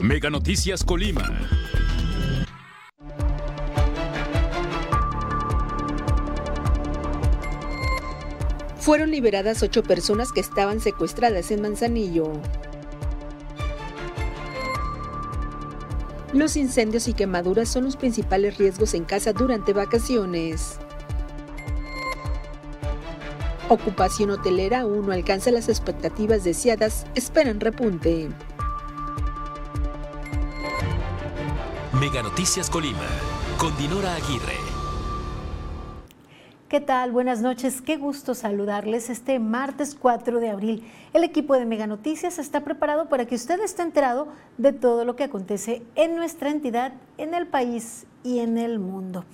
Mega Noticias Colima. Fueron liberadas ocho personas que estaban secuestradas en Manzanillo. Los incendios y quemaduras son los principales riesgos en casa durante vacaciones. Ocupación hotelera aún no alcanza las expectativas deseadas, esperan repunte. Mega Noticias Colima, con Dinora Aguirre. ¿Qué tal? Buenas noches. Qué gusto saludarles este martes 4 de abril. El equipo de Mega Noticias está preparado para que usted esté enterado de todo lo que acontece en nuestra entidad, en el país y en el mundo.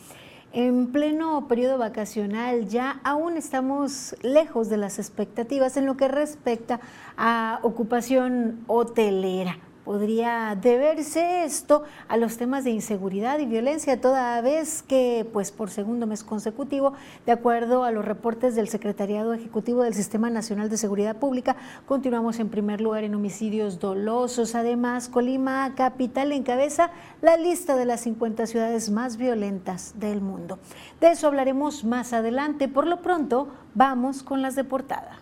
En pleno periodo vacacional ya aún estamos lejos de las expectativas en lo que respecta a ocupación hotelera podría deberse esto a los temas de inseguridad y violencia, toda vez que, pues por segundo mes consecutivo, de acuerdo a los reportes del Secretariado Ejecutivo del Sistema Nacional de Seguridad Pública, continuamos en primer lugar en homicidios dolosos. Además, Colima Capital encabeza la lista de las 50 ciudades más violentas del mundo. De eso hablaremos más adelante. Por lo pronto, vamos con las de portada.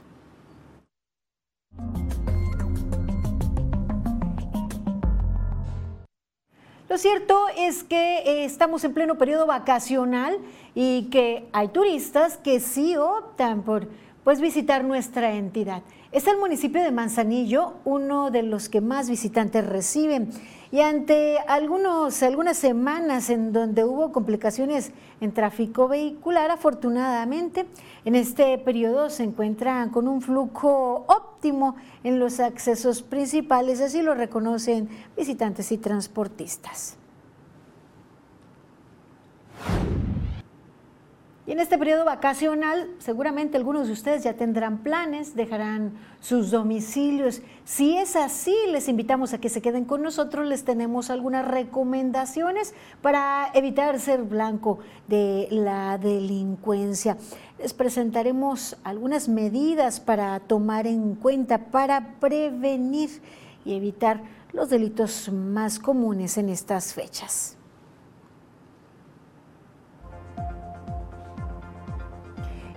Lo cierto es que eh, estamos en pleno periodo vacacional y que hay turistas que sí optan por pues, visitar nuestra entidad. Es el municipio de Manzanillo uno de los que más visitantes reciben. Y ante algunos, algunas semanas en donde hubo complicaciones en tráfico vehicular, afortunadamente en este periodo se encuentran con un flujo óptimo en los accesos principales, así lo reconocen visitantes y transportistas. Y en este periodo vacacional, seguramente algunos de ustedes ya tendrán planes, dejarán sus domicilios. Si es así, les invitamos a que se queden con nosotros. Les tenemos algunas recomendaciones para evitar ser blanco de la delincuencia. Les presentaremos algunas medidas para tomar en cuenta, para prevenir y evitar los delitos más comunes en estas fechas.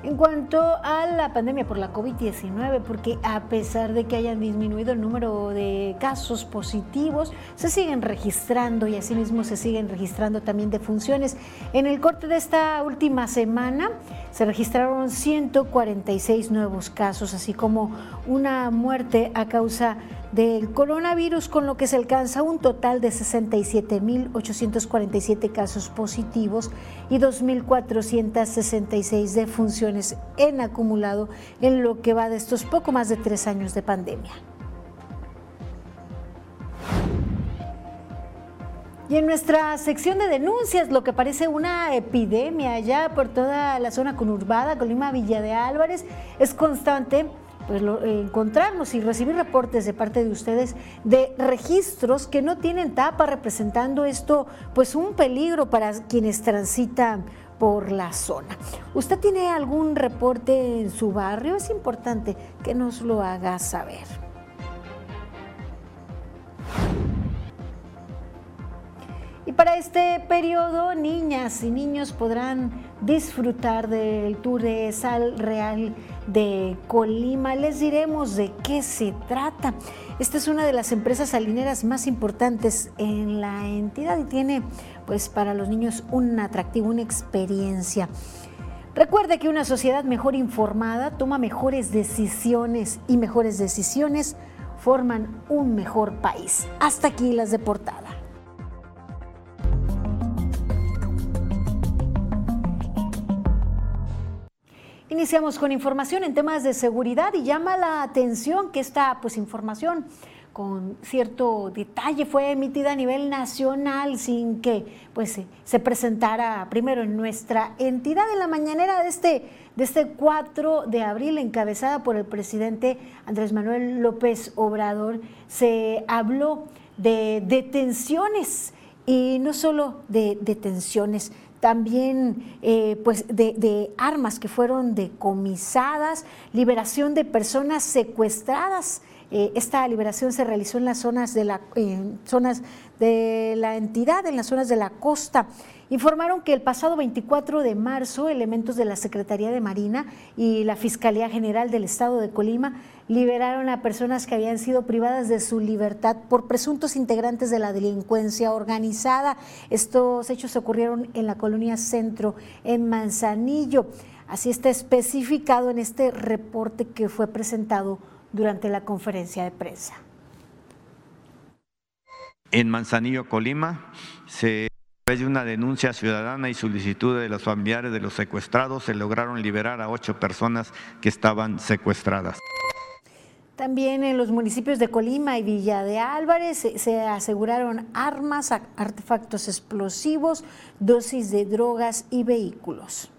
En cuanto a la pandemia por la COVID-19, porque a pesar de que hayan disminuido el número de casos positivos, se siguen registrando y asimismo se siguen registrando también defunciones. En el corte de esta última semana se registraron 146 nuevos casos, así como una muerte a causa del coronavirus, con lo que se alcanza un total de 67.847 casos positivos y 2.466 defunciones en acumulado en lo que va de estos poco más de tres años de pandemia. Y en nuestra sección de denuncias, lo que parece una epidemia allá por toda la zona conurbada, Colima Villa de Álvarez, es constante pues, encontrarnos y recibir reportes de parte de ustedes de registros que no tienen tapa representando esto pues un peligro para quienes transitan por la zona. ¿Usted tiene algún reporte en su barrio? Es importante que nos lo haga saber. Y para este periodo, niñas y niños podrán disfrutar del tour de Sal Real de Colima. Les diremos de qué se trata. Esta es una de las empresas salineras más importantes en la entidad y tiene pues para los niños un atractivo, una experiencia. Recuerde que una sociedad mejor informada toma mejores decisiones y mejores decisiones forman un mejor país. Hasta aquí las de portada. Iniciamos con información en temas de seguridad y llama la atención que esta pues, información con cierto detalle fue emitida a nivel nacional sin que pues, se presentara primero en nuestra entidad en la mañanera de este, de este 4 de abril encabezada por el presidente Andrés Manuel López Obrador. Se habló de detenciones y no solo de detenciones, también eh, pues de, armas que fueron decomisadas, liberación de personas secuestradas Eh, esta liberación se realizó en las zonas de la, zonas de la entidad, en las zonas de la costa. Informaron que el pasado 24 de marzo, elementos de la Secretaría de Marina y la Fiscalía General del Estado de Colima liberaron a personas que habían sido privadas de su libertad por presuntos integrantes de la delincuencia organizada. Estos hechos ocurrieron en la colonia Centro, en Manzanillo. Así está especificado en este reporte que fue presentado durante la conferencia de prensa. En Manzanillo, Colima, se través de una denuncia ciudadana y solicitud de los familiares de los secuestrados, se lograron liberar a ocho personas que estaban secuestradas. También en los municipios de Colima y Villa de Álvarez se, se, aseguraron armas, artefactos explosivos, dosis de drogas y vehículos.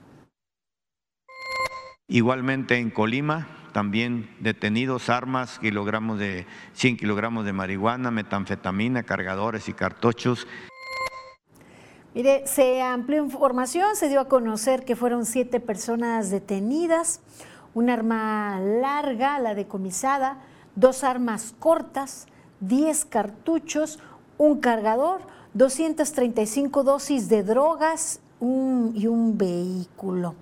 Igualmente en Colima, también detenidos armas, kilogramos de 100 kilogramos de marihuana, metanfetamina, cargadores y cartuchos. Mire, se amplió información, se dio a conocer que fueron siete personas detenidas, un arma larga, la decomisada, dos armas cortas, 10 cartuchos, un cargador, 235 dosis de drogas y un vehículo.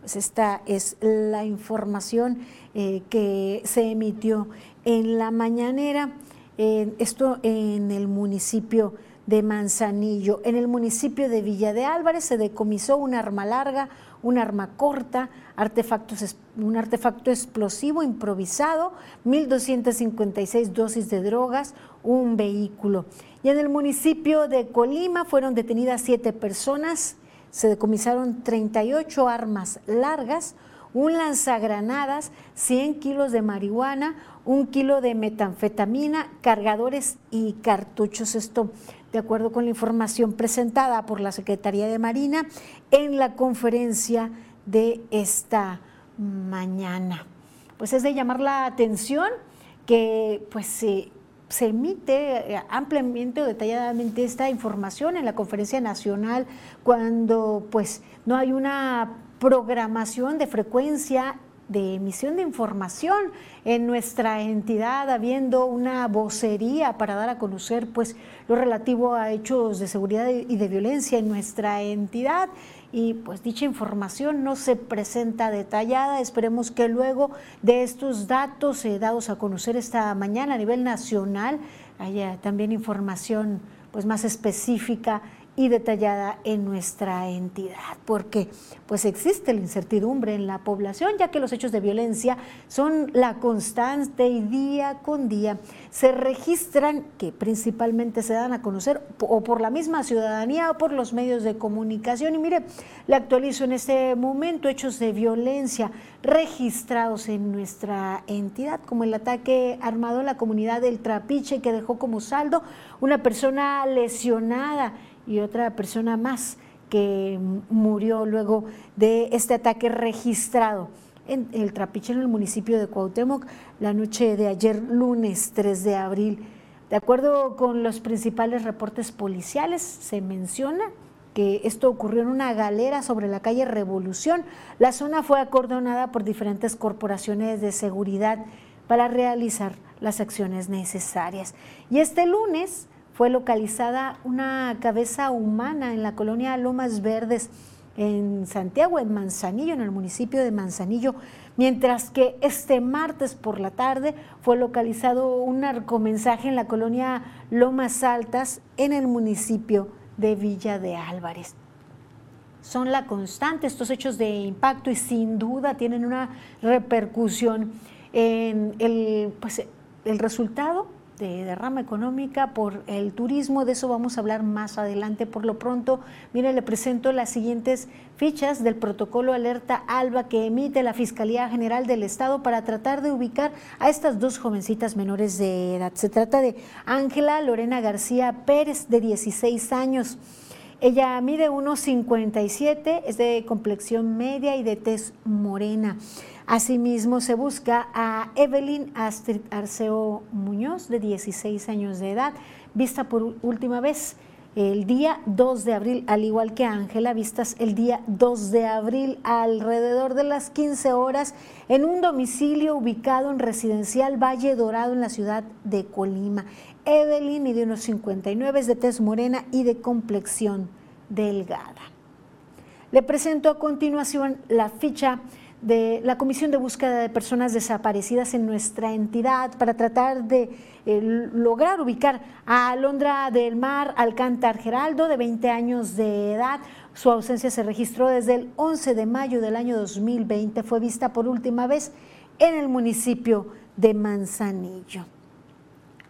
Pues esta es la información eh, que se emitió en la mañanera, esto en el municipio de Manzanillo. En el municipio de Villa de Álvarez se decomisó un arma larga, un arma corta, artefactos, un artefacto explosivo improvisado, 1.256 dosis de drogas, un vehículo. Y en el municipio de Colima fueron detenidas siete personas, se decomisaron 38 armas largas, un lanzagranadas, 100 kilos de marihuana, un kilo de metanfetamina, cargadores y cartuchos. Esto de acuerdo con la información presentada por la Secretaría de Marina en la conferencia de esta mañana. Pues es de llamar la atención que pues se, emite eh, ampliamente o detalladamente esta información en la conferencia nacional cuando pues no hay una programación de frecuencia de emisión de información en nuestra entidad, habiendo una vocería para dar a conocer pues lo relativo a hechos de seguridad y de violencia en nuestra entidad y pues dicha información no se presenta detallada. Esperemos que luego de estos datos eh, dados a conocer esta mañana a nivel nacional haya también información pues más específica y detallada en nuestra entidad, porque pues existe la incertidumbre en la población, ya que los hechos de violencia son la constante y día con día se registran, que principalmente se dan a conocer o por la misma ciudadanía o por los medios de comunicación. Y mire, le actualizo en este momento hechos de violencia registrados en nuestra entidad, como el ataque armado en la comunidad del Trapiche, que dejó como saldo una persona lesionada y otra persona más que murió luego de este ataque registrado en el Trapiche, en el municipio de Cuauhtémoc, la noche de ayer, lunes 3 de abril. De acuerdo con los principales reportes policiales, se menciona que esto ocurrió en una galera sobre la calle Revolución. La zona fue acordonada por diferentes corporaciones de seguridad para realizar las acciones necesarias. Y este lunes fue localizada una cabeza humana en la colonia Lomas Verdes, en Santiago, en Manzanillo, en el municipio de Manzanillo, mientras que este martes por la tarde fue localizado un narcomensaje en la colonia Lomas Altas, en el municipio de Villa de Álvarez. Son la constante estos hechos de impacto y sin duda tienen una repercusión en el, pues, el resultado de derrama económica por el turismo. De eso vamos a hablar más adelante. Por lo pronto, mire, le presento las siguientes fichas del protocolo alerta ALBA que emite la Fiscalía General del Estado para tratar de ubicar a estas dos jovencitas menores de edad. Se trata de Ángela Lorena García Pérez, de 16 años. Ella mide 1,57, es de complexión media y de tez morena. Asimismo, se busca a Evelyn Astrid Arceo Muñoz, de 16 años de edad, vista por última vez el día 2 de abril, al igual que Ángela Vistas, el día 2 de abril, alrededor de las 15 horas, en un domicilio ubicado en Residencial Valle Dorado en la ciudad de Colima. Evelyn, y de unos 59, es de tez morena y de complexión delgada. Le presento a continuación la ficha de la Comisión de Búsqueda de Personas Desaparecidas en nuestra entidad para tratar de eh, lograr ubicar a Alondra del Mar Alcántar Geraldo, de 20 años de edad. Su ausencia se registró desde el 11 de mayo del año 2020. Fue vista por última vez en el municipio de Manzanillo.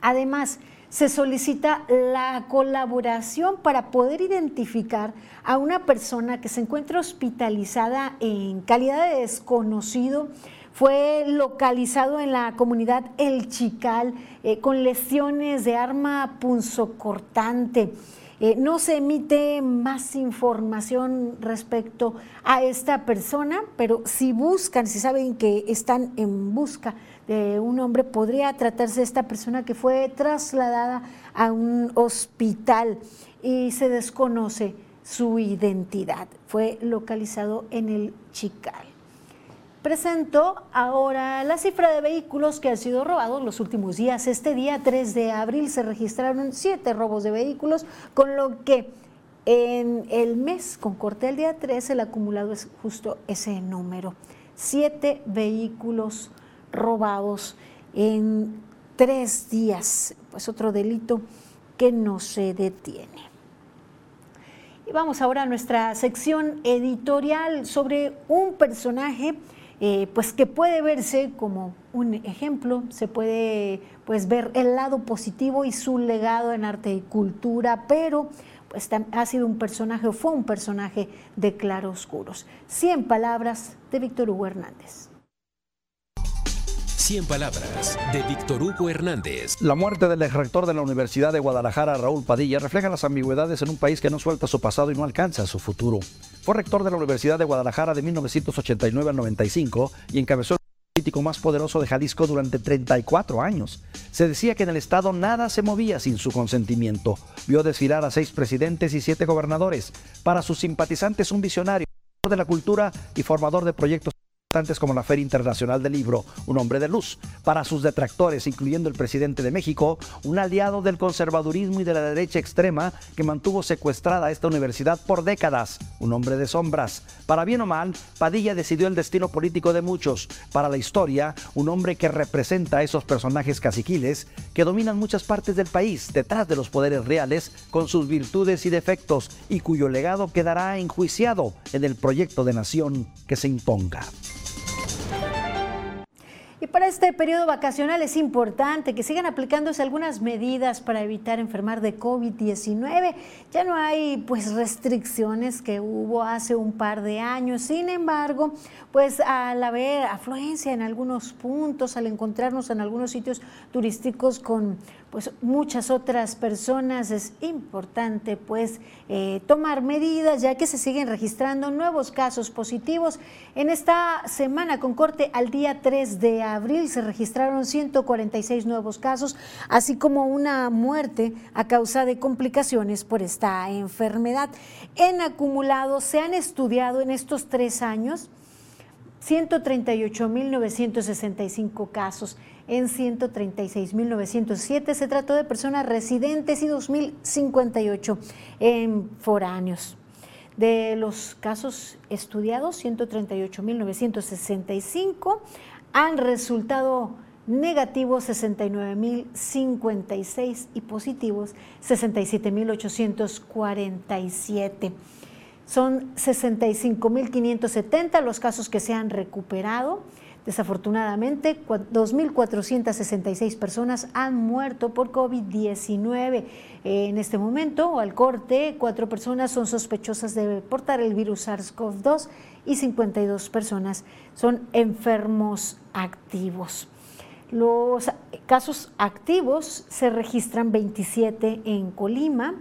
Además, se solicita la colaboración para poder identificar a una persona que se encuentra hospitalizada en calidad de desconocido. Fue localizado en la comunidad El Chical eh, con lesiones de arma punzocortante. Eh, no se emite más información respecto a esta persona, pero si buscan, si saben que están en busca un hombre, podría tratarse de esta persona que fue trasladada a un hospital y se desconoce su identidad. Fue localizado en el Chical. Presento ahora la cifra de vehículos que han sido robados los últimos días. Este día 3 de abril se registraron siete robos de vehículos, con lo que en el mes con corte del día 3 el acumulado es justo ese número. Siete vehículos robados en tres días. Pues otro delito que no se detiene. Y vamos ahora a nuestra sección editorial sobre un personaje eh, pues que puede verse como un ejemplo, se puede pues ver el lado positivo y su legado en arte y cultura, pero pues ha sido un personaje o fue un personaje de claroscuros. Cien palabras de Víctor Hugo Hernández. 100 palabras de Víctor Hugo Hernández. La muerte del ex rector de la Universidad de Guadalajara, Raúl Padilla, refleja las ambigüedades en un país que no suelta su pasado y no alcanza su futuro. Fue rector de la Universidad de Guadalajara de 1989 al 95 y encabezó el político más poderoso de Jalisco durante 34 años. Se decía que en el Estado nada se movía sin su consentimiento. Vio desfilar a seis presidentes y siete gobernadores. Para sus simpatizantes, un visionario de la cultura y formador de proyectos como la Feria Internacional del Libro, un hombre de luz. Para sus detractores, incluyendo el presidente de México, un aliado del conservadurismo y de la derecha extrema que mantuvo secuestrada esta universidad por décadas, un hombre de sombras. Para bien o mal, Padilla decidió el destino político de muchos. Para la historia, un hombre que representa a esos personajes caciquiles que dominan muchas partes del país, detrás de los poderes reales, con sus virtudes y defectos, y cuyo legado quedará enjuiciado en el proyecto de nación que se imponga. Y para este periodo vacacional es importante que sigan aplicándose algunas medidas para evitar enfermar de COVID-19. Ya no hay pues restricciones que hubo hace un par de años. Sin embargo, pues al haber afluencia en algunos puntos, al encontrarnos en algunos sitios turísticos con pues muchas otras personas es importante pues eh, tomar medidas ya que se siguen registrando nuevos casos positivos. En esta semana con corte al día 3 de abril se registraron 146 nuevos casos, así como una muerte a causa de complicaciones por esta enfermedad. En acumulado se han estudiado en estos tres años 138.965 casos en 136.907. Se trató de personas residentes y 2.058 en foráneos. De los casos estudiados, 138.965 han resultado negativos 69.056 y positivos 67.847. Son 65.570 los casos que se han recuperado Desafortunadamente, 2.466 personas han muerto por COVID-19. En este momento, al corte, cuatro personas son sospechosas de portar el virus SARS-CoV-2 y 52 personas son enfermos activos. Los casos activos se registran 27 en Colima,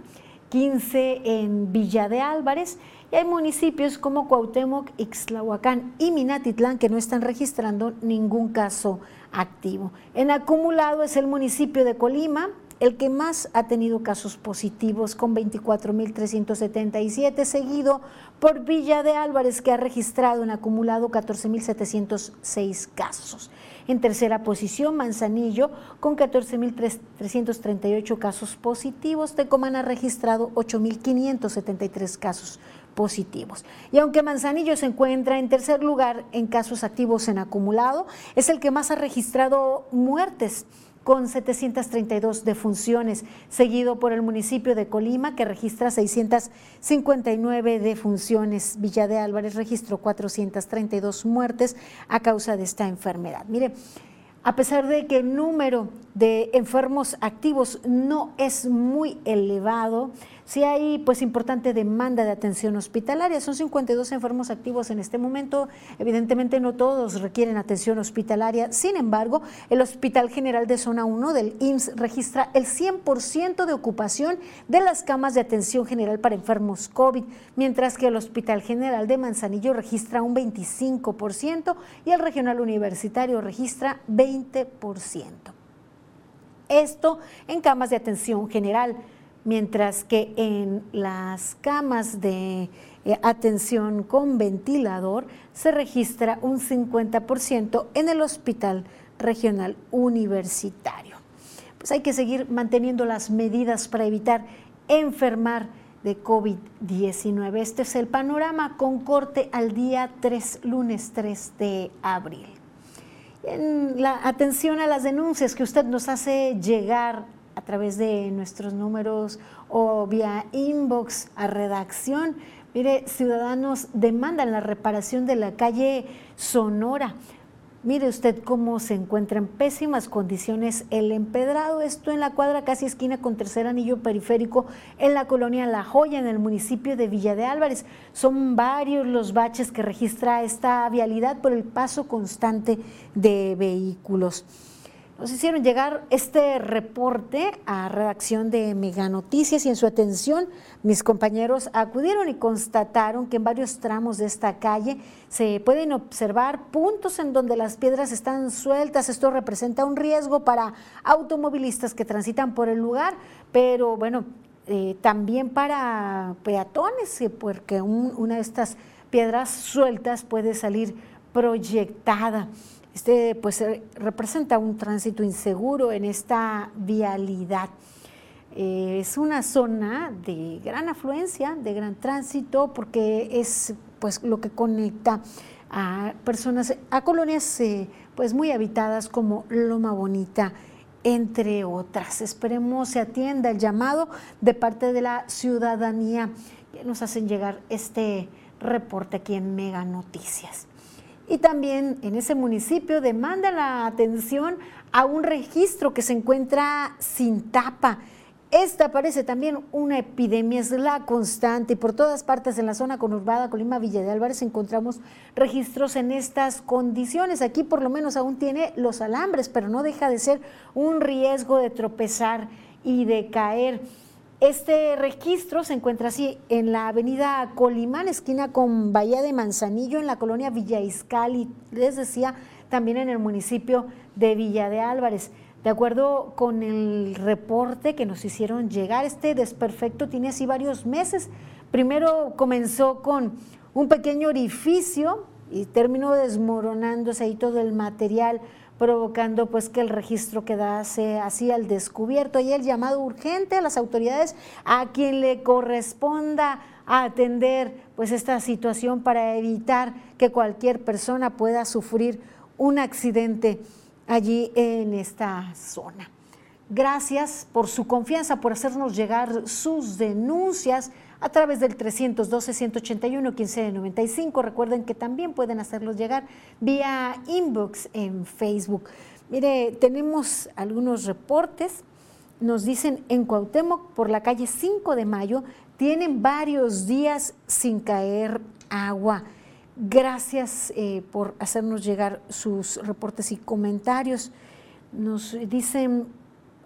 15 en Villa de Álvarez y hay municipios como Cuauhtémoc, Ixtlahuacán y Minatitlán que no están registrando ningún caso activo. En acumulado es el municipio de Colima, el que más ha tenido casos positivos con 24.377, seguido por Villa de Álvarez, que ha registrado en acumulado 14.706 casos. En tercera posición, Manzanillo, con 14.338 casos positivos. Tecomán ha registrado 8.573 casos positivos. Y aunque Manzanillo se encuentra en tercer lugar en casos activos en acumulado, es el que más ha registrado muertes con 732 defunciones, seguido por el municipio de Colima, que registra 659 defunciones. Villa de Álvarez registró 432 muertes a causa de esta enfermedad. Mire, a pesar de que el número de enfermos activos no es muy elevado, si hay pues importante demanda de atención hospitalaria. Son 52 enfermos activos en este momento. Evidentemente no todos requieren atención hospitalaria. Sin embargo, el Hospital General de Zona 1 del IMSS registra el 100% de ocupación de las camas de atención general para enfermos COVID, mientras que el Hospital General de Manzanillo registra un 25% y el Regional Universitario registra 20%. Esto en camas de atención general mientras que en las camas de eh, atención con ventilador se registra un 50% en el Hospital Regional Universitario. Pues hay que seguir manteniendo las medidas para evitar enfermar de COVID-19. Este es el panorama con corte al día 3, lunes 3 de abril. En la atención a las denuncias que usted nos hace llegar a través de nuestros números o vía inbox a redacción. Mire, ciudadanos demandan la reparación de la calle Sonora. Mire usted cómo se encuentra en pésimas condiciones el empedrado, esto en la cuadra casi esquina con tercer anillo periférico en la colonia La Joya, en el municipio de Villa de Álvarez. Son varios los baches que registra esta vialidad por el paso constante de vehículos. Nos hicieron llegar este reporte a redacción de Mega Noticias y en su atención mis compañeros acudieron y constataron que en varios tramos de esta calle se pueden observar puntos en donde las piedras están sueltas. Esto representa un riesgo para automovilistas que transitan por el lugar, pero bueno, eh, también para peatones, porque una de estas piedras sueltas puede salir proyectada. Este pues eh, representa un tránsito inseguro en esta vialidad. Eh, es una zona de gran afluencia, de gran tránsito, porque es pues lo que conecta a personas, a colonias eh, pues muy habitadas como Loma Bonita, entre otras. Esperemos se atienda el llamado de parte de la ciudadanía que nos hacen llegar este reporte aquí en Mega Noticias. Y también en ese municipio demanda la atención a un registro que se encuentra sin tapa. Esta parece también una epidemia, es la constante y por todas partes en la zona conurbada Colima Villa de Álvarez encontramos registros en estas condiciones. Aquí por lo menos aún tiene los alambres, pero no deja de ser un riesgo de tropezar y de caer. Este registro se encuentra así en la avenida Colimán, esquina con Bahía de Manzanillo, en la colonia Villa Iscali, les decía, también en el municipio de Villa de Álvarez. De acuerdo con el reporte que nos hicieron llegar, este desperfecto tiene así varios meses. Primero comenzó con un pequeño orificio y terminó desmoronándose ahí todo el material provocando pues que el registro quedase así al descubierto y el llamado urgente a las autoridades a quien le corresponda atender pues esta situación para evitar que cualquier persona pueda sufrir un accidente allí en esta zona. Gracias por su confianza, por hacernos llegar sus denuncias a través del 312-181-1595. Recuerden que también pueden hacerlos llegar vía inbox en Facebook. Mire, tenemos algunos reportes. Nos dicen en Cuauhtémoc, por la calle 5 de Mayo, tienen varios días sin caer agua. Gracias eh, por hacernos llegar sus reportes y comentarios. Nos dicen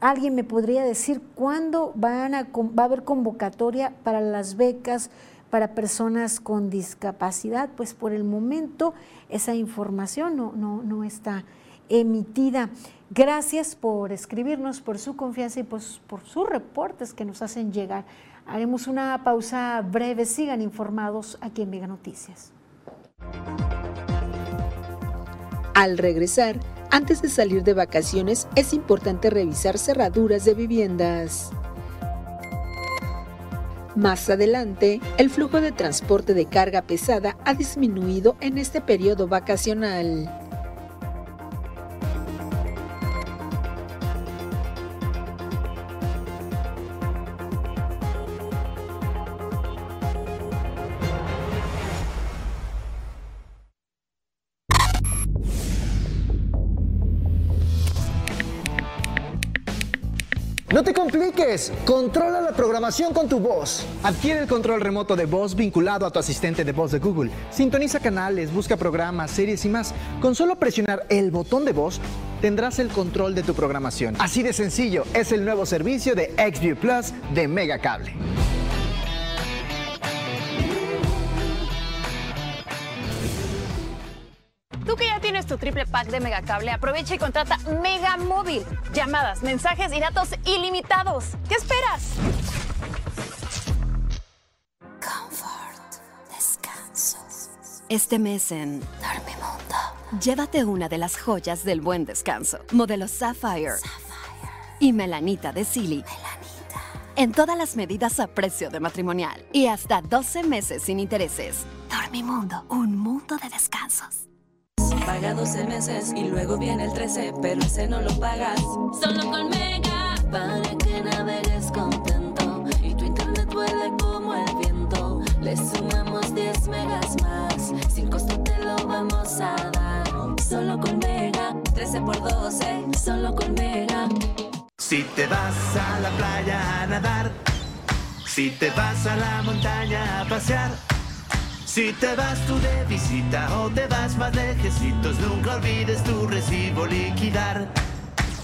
¿Alguien me podría decir cuándo va a haber convocatoria para las becas para personas con discapacidad? Pues por el momento esa información no, no, no está emitida. Gracias por escribirnos, por su confianza y pues, por sus reportes que nos hacen llegar. Haremos una pausa breve. Sigan informados aquí en Mega Noticias. Al regresar, antes de salir de vacaciones, es importante revisar cerraduras de viviendas. Más adelante, el flujo de transporte de carga pesada ha disminuido en este periodo vacacional. Controla la programación con tu voz. Adquiere el control remoto de voz vinculado a tu asistente de voz de Google. Sintoniza canales, busca programas, series y más. Con solo presionar el botón de voz, tendrás el control de tu programación. Así de sencillo, es el nuevo servicio de XView Plus de Megacable. Tu triple pack de Megacable, aprovecha y contrata Mega Móvil. Llamadas, mensajes y datos ilimitados. ¿Qué esperas? Confort, descanso. Este mes en Dormimundo, llévate una de las joyas del buen descanso. Modelo Sapphire. Y Melanita de Silly. En todas las medidas a precio de matrimonial. Y hasta 12 meses sin intereses. Dormimundo, un mundo de descansos. Paga 12 meses y luego viene el 13, pero ese no lo pagas. Solo con Mega, para que navegues contento y tu internet vuele como el viento. Le sumamos 10 megas más, sin costo te lo vamos a dar. Solo con Mega, 13 por 12, solo con Mega. Si te vas a la playa a nadar, si te vas a la montaña a pasear. Si te vas tú de visita o te vas más lejecitos, nunca olvides tu recibo liquidar.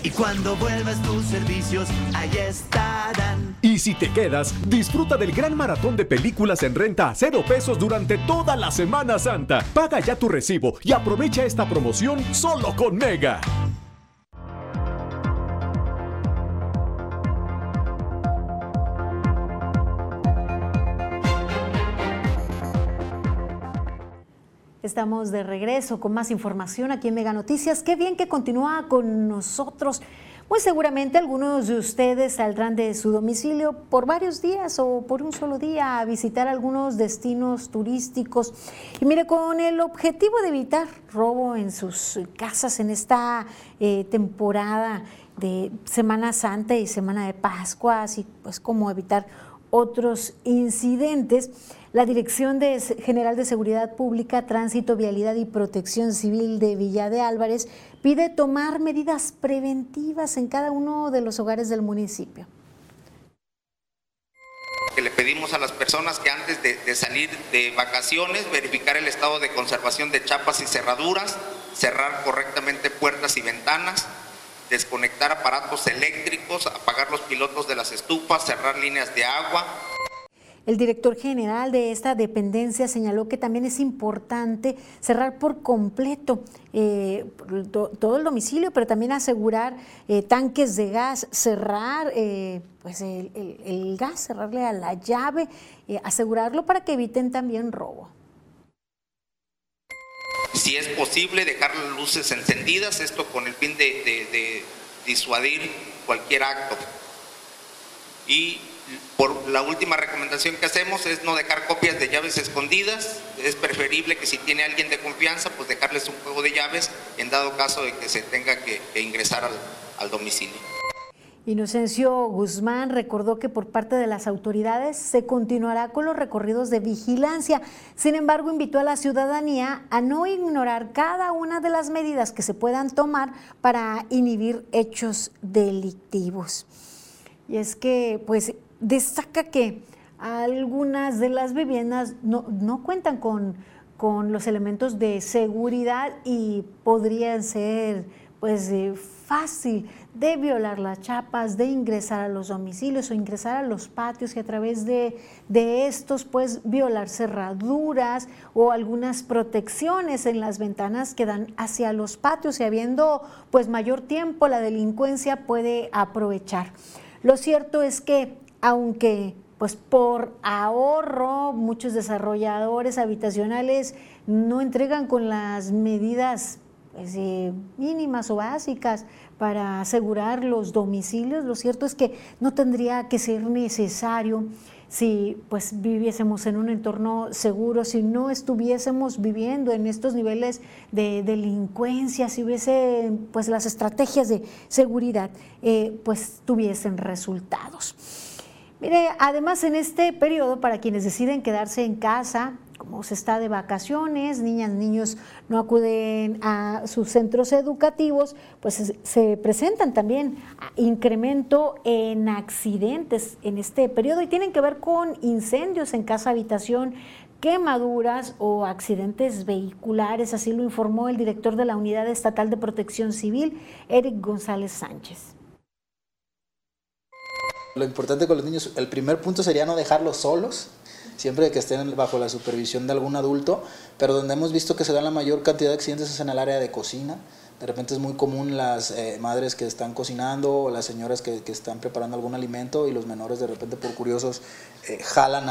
Y cuando vuelvas tus servicios, ahí estarán. Y si te quedas, disfruta del gran maratón de películas en renta a cero pesos durante toda la Semana Santa. Paga ya tu recibo y aprovecha esta promoción solo con Mega. Estamos de regreso con más información aquí en Mega Noticias. Qué bien que continúa con nosotros. Muy seguramente algunos de ustedes saldrán de su domicilio por varios días o por un solo día a visitar algunos destinos turísticos. Y mire, con el objetivo de evitar robo en sus casas en esta eh, temporada de Semana Santa y Semana de Pascua, así pues como evitar otros incidentes. La Dirección de General de Seguridad Pública, Tránsito, Vialidad y Protección Civil de Villa de Álvarez pide tomar medidas preventivas en cada uno de los hogares del municipio. Que le pedimos a las personas que antes de, de salir de vacaciones verificar el estado de conservación de chapas y cerraduras, cerrar correctamente puertas y ventanas, desconectar aparatos eléctricos, apagar los pilotos de las estufas, cerrar líneas de agua, el director general de esta dependencia señaló que también es importante cerrar por completo eh, to, todo el domicilio, pero también asegurar eh, tanques de gas, cerrar eh, pues el, el, gas, cerrarle a la llave, asegurarlo para que eviten también robo. Si es posible, dejar las luces encendidas, esto con el fin de, disuadir cualquier acto. Y por la última recomendación que hacemos es no dejar copias de llaves escondidas. Es preferible que si tiene alguien de confianza, pues dejarles un juego de llaves en dado caso de que se tenga que, ingresar al domicilio. Inocencio Guzmán recordó que por parte de las autoridades se continuará con los recorridos de vigilancia. Sin embargo, invitó a la ciudadanía a no ignorar cada una de las medidas que se puedan tomar para inhibir hechos delictivos. Y es que, pues, destaca que algunas de las viviendas no, no cuentan con, con, los elementos de seguridad y podrían ser, pues, fácil de violar las chapas, de ingresar a los domicilios o ingresar a los patios y a través de, de estos pues violar cerraduras o algunas protecciones en las ventanas que dan hacia los patios y habiendo pues mayor tiempo la delincuencia puede aprovechar. Lo cierto es que aunque pues por ahorro muchos desarrolladores habitacionales no entregan con las medidas pues, eh, mínimas o básicas para asegurar los domicilios. Lo cierto es que no tendría que ser necesario si pues viviésemos en un entorno seguro, si no estuviésemos viviendo en estos niveles de delincuencia, si hubiese pues las estrategias de seguridad eh, pues tuviesen resultados. Mire, además en este periodo, para quienes deciden quedarse en casa, como se está de vacaciones, niñas, niños no acuden a sus centros educativos, pues se presentan también incremento en accidentes en este periodo y tienen que ver con incendios en casa habitación, quemaduras o accidentes vehiculares, así lo informó el director de la Unidad Estatal de Protección Civil, Eric González Sánchez. Lo importante con los niños, el primer punto sería no dejarlos solos, siempre que estén bajo la supervisión de algún adulto, pero donde hemos visto que se dan la mayor cantidad de accidentes es en el área de cocina. De repente es muy común las eh, madres que están cocinando o las señoras que, están preparando algún alimento y los menores de repente por curiosos eh, jalan.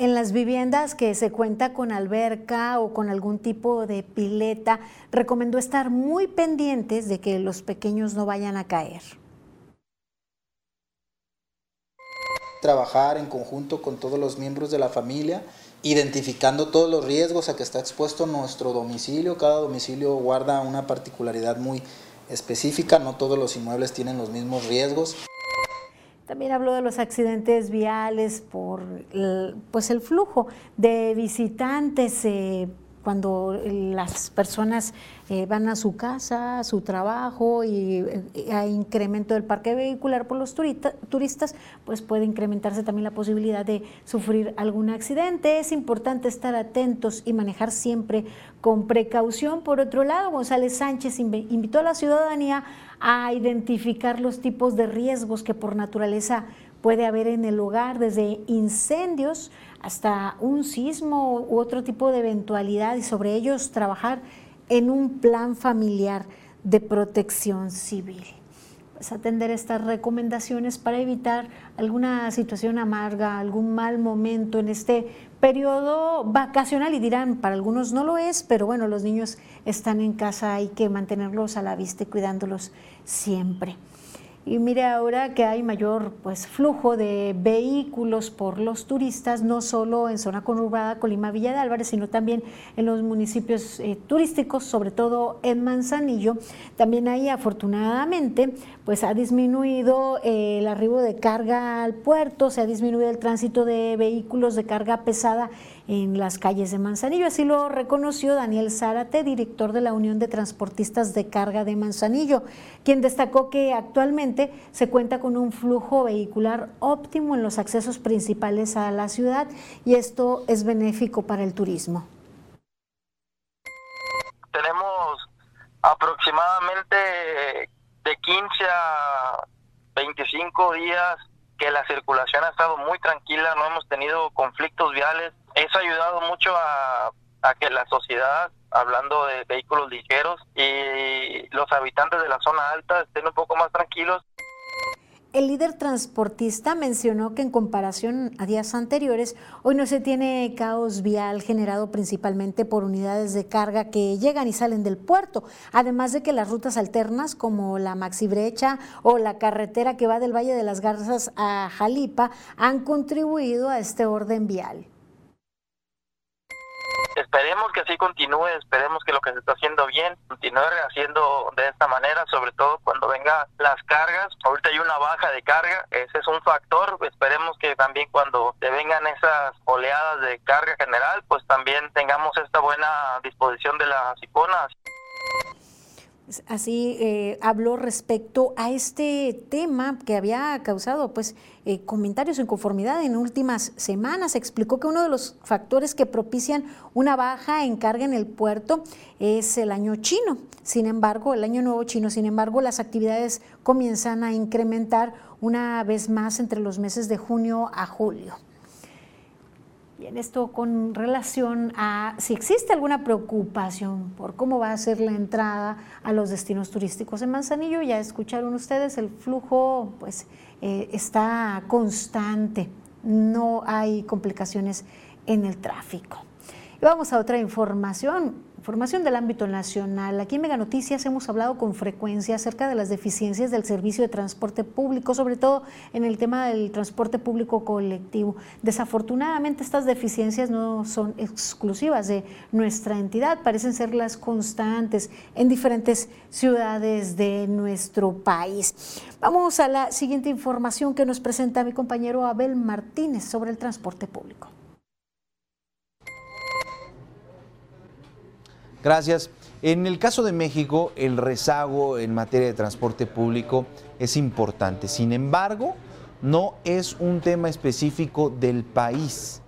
En las viviendas que se cuenta con alberca o con algún tipo de pileta, recomendó estar muy pendientes de que los pequeños no vayan a caer. Trabajar en conjunto con todos los miembros de la familia, identificando todos los riesgos a que está expuesto nuestro domicilio. Cada domicilio guarda una particularidad muy específica, no todos los inmuebles tienen los mismos riesgos. También habló de los accidentes viales por pues el flujo de visitantes. Eh, cuando las personas eh, van a su casa, a su trabajo y eh, hay incremento del parque vehicular por los turistas, pues puede incrementarse también la posibilidad de sufrir algún accidente. Es importante estar atentos y manejar siempre con precaución. Por otro lado, González Sánchez invitó a la ciudadanía a identificar los tipos de riesgos que por naturaleza puede haber en el hogar, desde incendios, hasta un sismo u otro tipo de eventualidad y sobre ellos trabajar en un plan familiar de protección civil. Pues atender estas recomendaciones para evitar alguna situación amarga, algún mal momento en este periodo vacacional y dirán, para algunos no lo es, pero bueno, los niños están en casa, hay que mantenerlos a la vista y cuidándolos siempre. Y mire ahora que hay mayor pues, flujo de vehículos por los turistas, no solo en zona conurbada Colima Villa de Álvarez, sino también en los municipios eh, turísticos, sobre todo en Manzanillo. También ahí afortunadamente pues ha disminuido eh, el arribo de carga al puerto, se ha disminuido el tránsito de vehículos de carga pesada en las calles de Manzanillo. Así lo reconoció Daniel Zárate, director de la Unión de Transportistas de Carga de Manzanillo, quien destacó que actualmente se cuenta con un flujo vehicular óptimo en los accesos principales a la ciudad y esto es benéfico para el turismo. Tenemos aproximadamente de 15 a 25 días que la circulación ha estado muy tranquila, no hemos tenido conflictos viales, eso ha ayudado mucho a, que la sociedad, hablando de vehículos ligeros, y los habitantes de la zona alta estén un poco más tranquilos. El líder transportista mencionó que en comparación a días anteriores, hoy no se tiene caos vial generado principalmente por unidades de carga que llegan y salen del puerto, además de que las rutas alternas como la Maxi Brecha o la carretera que va del Valle de las Garzas a Jalipa han contribuido a este orden vial esperemos que así continúe, esperemos que lo que se está haciendo bien continúe haciendo de esta manera, sobre todo cuando vengan las cargas. Ahorita hay una baja de carga, ese es un factor. Esperemos que también cuando te vengan esas oleadas de carga general, pues también tengamos esta buena disposición de las iconas. Así eh, habló respecto a este tema que había causado pues, eh, comentarios en conformidad en últimas semanas. Explicó que uno de los factores que propician una baja en carga en el puerto es el año chino. Sin embargo, el año nuevo chino, sin embargo, las actividades comienzan a incrementar una vez más entre los meses de junio a julio. Bien, esto con relación a si existe alguna preocupación por cómo va a ser la entrada a los destinos turísticos en Manzanillo, ya escucharon ustedes, el flujo pues eh, está constante, no hay complicaciones en el tráfico. Y vamos a otra información. Información del ámbito nacional. Aquí en Mega Noticias hemos hablado con frecuencia acerca de las deficiencias del servicio de transporte público, sobre todo en el tema del transporte público colectivo. Desafortunadamente estas deficiencias no son exclusivas de nuestra entidad, parecen ser las constantes en diferentes ciudades de nuestro país. Vamos a la siguiente información que nos presenta mi compañero Abel Martínez sobre el transporte público. Gracias. En el caso de México, el rezago en materia de transporte público es importante. Sin embargo, no es un tema específico del país.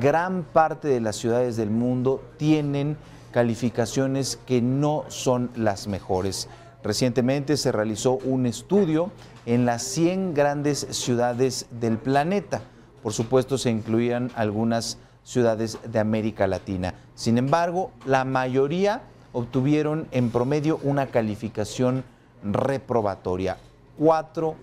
Gran parte de las ciudades del mundo tienen calificaciones que no son las mejores. Recientemente se realizó un estudio en las 100 grandes ciudades del planeta. Por supuesto, se incluían algunas ciudades de América Latina. Sin embargo, la mayoría obtuvieron en promedio una calificación reprobatoria, cuatro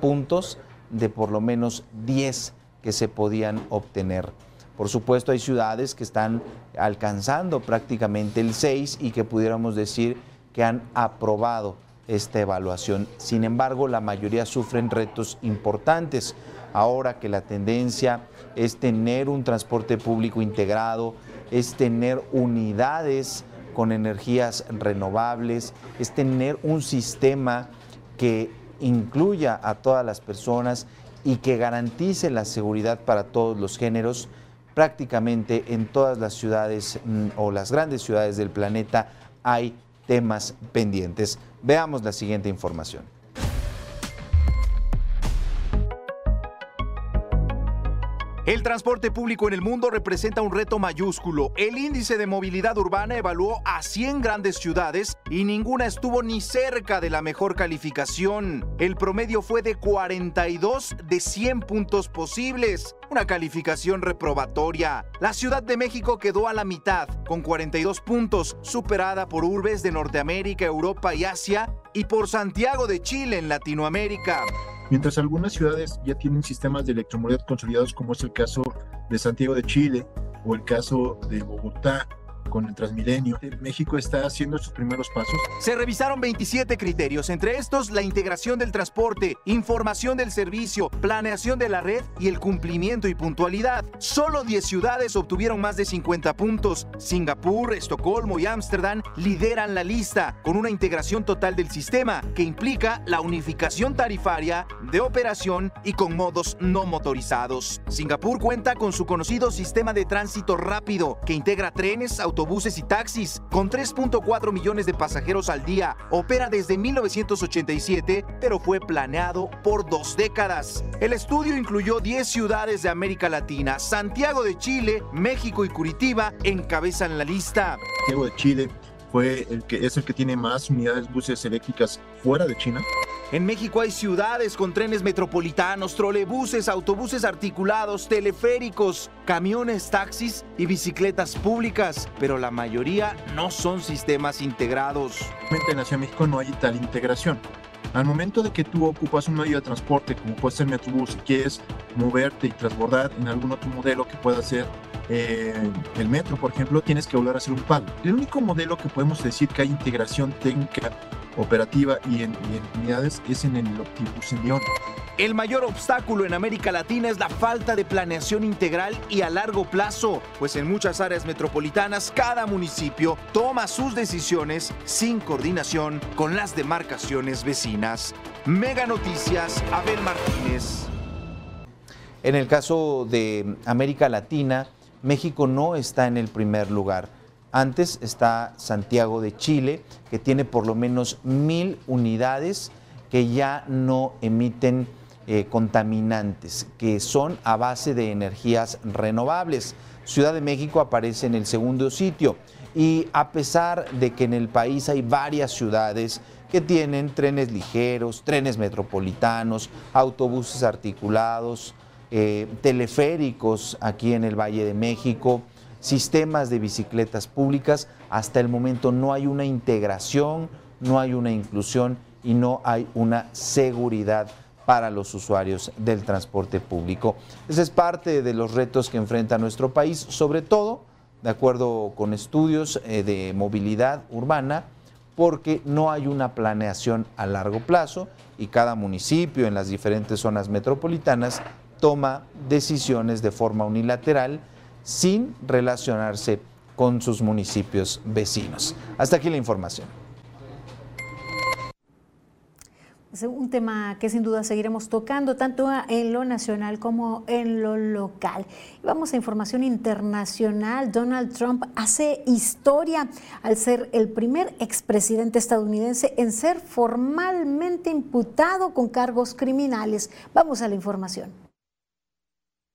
puntos de por lo menos diez que se podían obtener. Por supuesto, hay ciudades que están alcanzando prácticamente el 6 y que pudiéramos decir que han aprobado esta evaluación. Sin embargo, la mayoría sufren retos importantes. Ahora que la tendencia es tener un transporte público integrado, es tener unidades con energías renovables, es tener un sistema que incluya a todas las personas y que garantice la seguridad para todos los géneros. Prácticamente en todas las ciudades mm, o las grandes ciudades del planeta hay temas pendientes. Veamos la siguiente información. El transporte público en el mundo representa un reto mayúsculo. El índice de movilidad urbana evaluó a 100 grandes ciudades y ninguna estuvo ni cerca de la mejor calificación. El promedio fue de 42 de 100 puntos posibles, una calificación reprobatoria. La Ciudad de México quedó a la mitad, con 42 puntos, superada por urbes de Norteamérica, Europa y Asia y por Santiago de Chile en Latinoamérica. Mientras algunas ciudades ya tienen sistemas de electromovilidad consolidados, como es el caso de Santiago de Chile o el caso de Bogotá, con el Transmilenio. México está haciendo sus primeros pasos. Se revisaron 27 criterios, entre estos la integración del transporte, información del servicio, planeación de la red y el cumplimiento y puntualidad. Solo 10 ciudades obtuvieron más de 50 puntos. Singapur, Estocolmo y Ámsterdam lideran la lista, con una integración total del sistema que implica la unificación tarifaria, de operación y con modos no motorizados. Singapur cuenta con su conocido sistema de tránsito rápido que integra trenes, autobuses, autobuses y taxis, con 3.4 millones de pasajeros al día. Opera desde 1987, pero fue planeado por dos décadas. El estudio incluyó 10 ciudades de América Latina. Santiago de Chile, México y Curitiba encabezan la lista. Santiago de Chile fue el que es el que tiene más unidades buses eléctricas fuera de China. En México hay ciudades con trenes metropolitanos, trolebuses, autobuses articulados, teleféricos, camiones, taxis y bicicletas públicas, pero la mayoría no son sistemas integrados. En la Ciudad de México no hay tal integración. Al momento de que tú ocupas un medio de transporte, como puede ser Metrobús, y quieres moverte y transbordar en algún otro modelo que pueda ser eh, el metro, por ejemplo, tienes que volver a hacer un pago. El único modelo que podemos decir que hay integración técnica operativa y en, unidades es en el Optibus en León. El mayor obstáculo en América Latina es la falta de planeación integral y a largo plazo, pues en muchas áreas metropolitanas cada municipio toma sus decisiones sin coordinación con las demarcaciones vecinas. Mega Noticias, Abel Martínez. En el caso de América Latina, México no está en el primer lugar. Antes está Santiago de Chile, que tiene por lo menos mil unidades que ya no emiten eh, contaminantes, que son a base de energías renovables. Ciudad de México aparece en el segundo sitio y a pesar de que en el país hay varias ciudades que tienen trenes ligeros, trenes metropolitanos, autobuses articulados, eh, teleféricos aquí en el Valle de México, sistemas de bicicletas públicas, hasta el momento no hay una integración, no hay una inclusión y no hay una seguridad para los usuarios del transporte público. Ese es parte de los retos que enfrenta nuestro país, sobre todo, de acuerdo con estudios eh, de movilidad urbana, porque no hay una planeación a largo plazo y cada municipio en las diferentes zonas metropolitanas toma decisiones de forma unilateral sin relacionarse con sus municipios vecinos. Hasta aquí la información. Un tema que sin duda seguiremos tocando tanto en lo nacional como en lo local. vamos a información internacional. Donald Trump hace historia al ser el primer expresidente estadounidense en ser formalmente imputado con cargos criminales. Vamos a la información.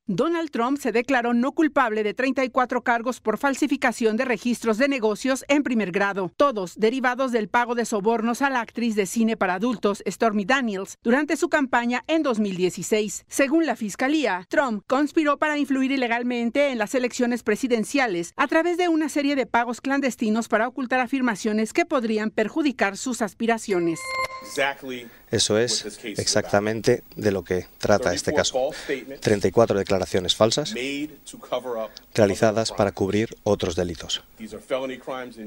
Donald Trump se declaró no culpable de 34 cargos por falsificación de registros de negocios en primer grado, todos derivados del pago de sobornos a la actriz de cine para adultos Stormy Daniels durante su campaña en 2016. Según la fiscalía, Trump conspiró para influir ilegalmente en las elecciones presidenciales a través de una serie de pagos clandestinos para ocultar afirmaciones que podrían perjudicar sus aspiraciones. Eso es exactamente de lo que trata este caso. 34 declaraciones falsas realizadas para cubrir otros delitos.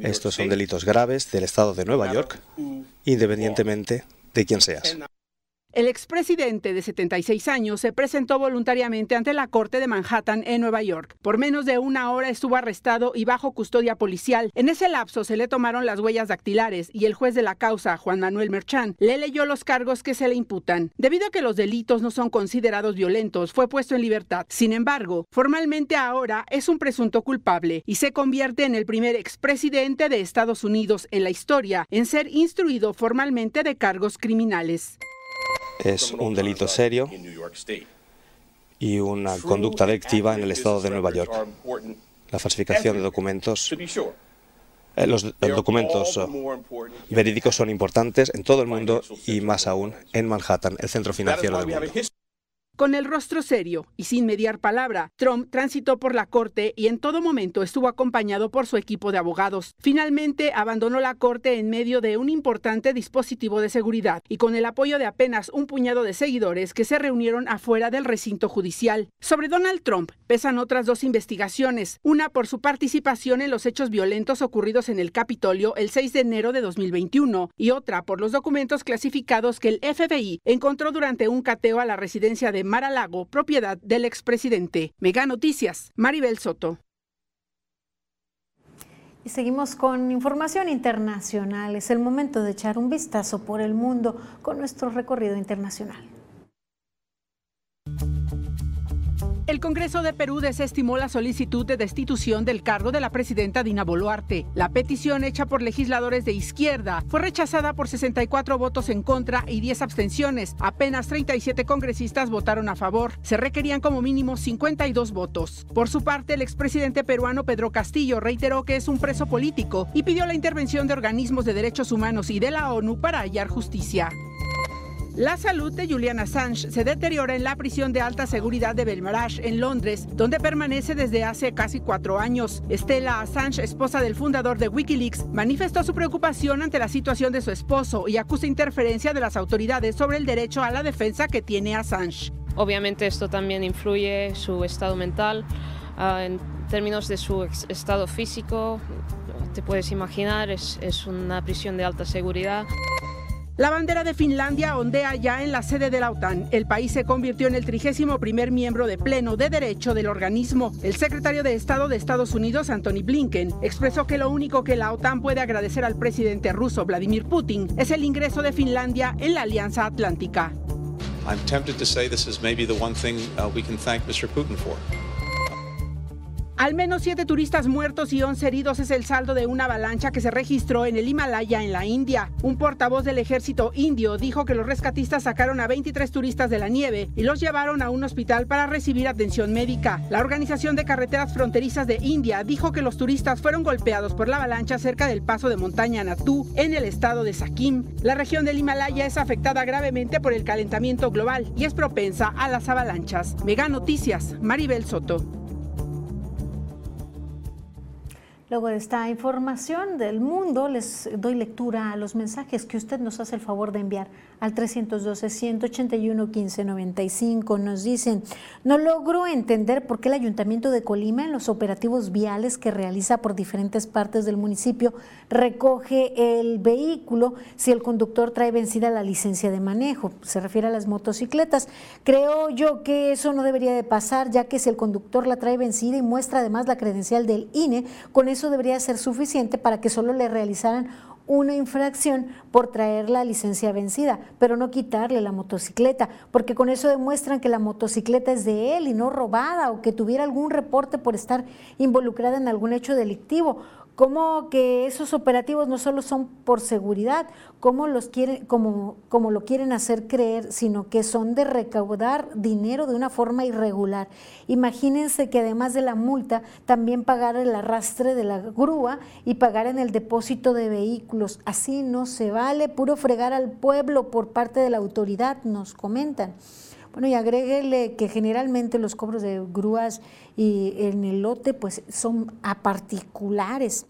Estos son delitos graves del Estado de Nueva York, independientemente de quién seas. El expresidente de 76 años se presentó voluntariamente ante la Corte de Manhattan en Nueva York. Por menos de una hora estuvo arrestado y bajo custodia policial. En ese lapso se le tomaron las huellas dactilares y el juez de la causa, Juan Manuel Merchán, le leyó los cargos que se le imputan. Debido a que los delitos no son considerados violentos, fue puesto en libertad. Sin embargo, formalmente ahora es un presunto culpable y se convierte en el primer expresidente de Estados Unidos en la historia en ser instruido formalmente de cargos criminales es un delito serio y una conducta delictiva en el estado de Nueva York. La falsificación de documentos. Eh, los documentos eh, verídicos son importantes en todo el mundo y más aún en Manhattan, el centro financiero del mundo. Con el rostro serio y sin mediar palabra, Trump transitó por la corte y en todo momento estuvo acompañado por su equipo de abogados. Finalmente abandonó la corte en medio de un importante dispositivo de seguridad y con el apoyo de apenas un puñado de seguidores que se reunieron afuera del recinto judicial. Sobre Donald Trump pesan otras dos investigaciones, una por su participación en los hechos violentos ocurridos en el Capitolio el 6 de enero de 2021 y otra por los documentos clasificados que el FBI encontró durante un cateo a la residencia de Maralago, propiedad del expresidente. Mega Noticias, Maribel Soto. Y seguimos con información internacional. Es el momento de echar un vistazo por el mundo con nuestro recorrido internacional. El Congreso de Perú desestimó la solicitud de destitución del cargo de la presidenta Dina Boluarte. La petición hecha por legisladores de izquierda fue rechazada por 64 votos en contra y 10 abstenciones. Apenas 37 congresistas votaron a favor. Se requerían como mínimo 52 votos. Por su parte, el expresidente peruano Pedro Castillo reiteró que es un preso político y pidió la intervención de organismos de derechos humanos y de la ONU para hallar justicia. La salud de Julian Assange se deteriora en la prisión de alta seguridad de Belmarsh, en Londres, donde permanece desde hace casi cuatro años. Stella Assange, esposa del fundador de Wikileaks, manifestó su preocupación ante la situación de su esposo y acusa interferencia de las autoridades sobre el derecho a la defensa que tiene Assange. Obviamente esto también influye su estado mental, ah, en términos de su estado físico, te puedes imaginar, es, es una prisión de alta seguridad. La bandera de Finlandia ondea ya en la sede de la OTAN. El país se convirtió en el trigésimo primer miembro de pleno de derecho del organismo. El secretario de Estado de Estados Unidos, Anthony Blinken, expresó que lo único que la OTAN puede agradecer al presidente ruso Vladimir Putin es el ingreso de Finlandia en la Alianza Atlántica. Al menos siete turistas muertos y 11 heridos es el saldo de una avalancha que se registró en el Himalaya, en la India. Un portavoz del ejército indio dijo que los rescatistas sacaron a 23 turistas de la nieve y los llevaron a un hospital para recibir atención médica. La Organización de Carreteras Fronterizas de India dijo que los turistas fueron golpeados por la avalancha cerca del paso de montaña Natu, en el estado de Sikkim. La región del Himalaya es afectada gravemente por el calentamiento global y es propensa a las avalanchas. Mega Noticias, Maribel Soto. Luego de esta información del mundo, les doy lectura a los mensajes que usted nos hace el favor de enviar al 312-181-1595. Nos dicen, no logro entender por qué el Ayuntamiento de Colima en los operativos viales que realiza por diferentes partes del municipio recoge el vehículo si el conductor trae vencida la licencia de manejo. Se refiere a las motocicletas. Creo yo que eso no debería de pasar, ya que si el conductor la trae vencida y muestra además la credencial del INE, con eso debería ser suficiente para que solo le realizaran una infracción por traer la licencia vencida, pero no quitarle la motocicleta, porque con eso demuestran que la motocicleta es de él y no robada o que tuviera algún reporte por estar involucrada en algún hecho delictivo como que esos operativos no solo son por seguridad, como, los quieren, como, como lo quieren hacer creer, sino que son de recaudar dinero de una forma irregular. Imagínense que además de la multa, también pagar el arrastre de la grúa y pagar en el depósito de vehículos. Así no se vale, puro fregar al pueblo por parte de la autoridad, nos comentan. Bueno, y agréguele que generalmente los cobros de grúas y en el lote pues son a particulares.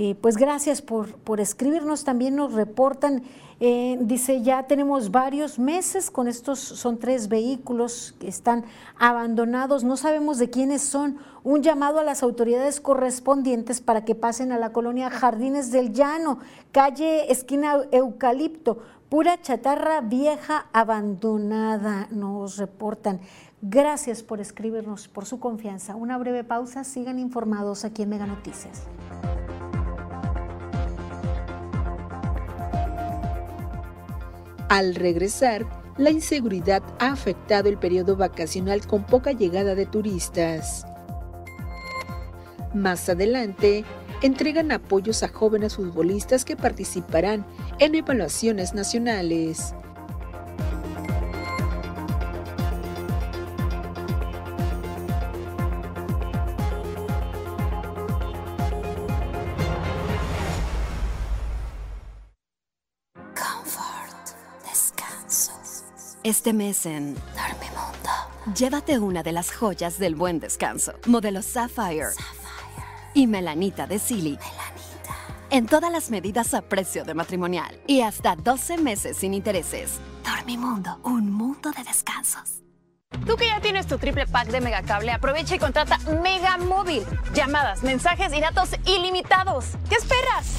Eh, pues gracias por, por, escribirnos, también nos reportan, eh, dice ya tenemos varios meses con estos, son tres vehículos que están abandonados, no sabemos de quiénes son, un llamado a las autoridades correspondientes para que pasen a la colonia Jardines del Llano, calle esquina Eucalipto, Pura chatarra vieja abandonada, nos reportan. Gracias por escribirnos, por su confianza. Una breve pausa, sigan informados aquí en Mega Noticias. Al regresar, la inseguridad ha afectado el periodo vacacional con poca llegada de turistas. Más adelante, entregan apoyos a jóvenes futbolistas que participarán en evaluaciones nacionales. Comfort, descanso. Este mes en Dormimundo, llévate una de las joyas del buen descanso, modelo Sapphire y melanita de Silly. En todas las medidas a precio de matrimonial y hasta 12 meses sin intereses. Dormimundo, un mundo de descansos. Tú que ya tienes tu triple pack de Megacable, aprovecha y contrata Mega Móvil. Llamadas, mensajes y datos ilimitados. ¿Qué esperas?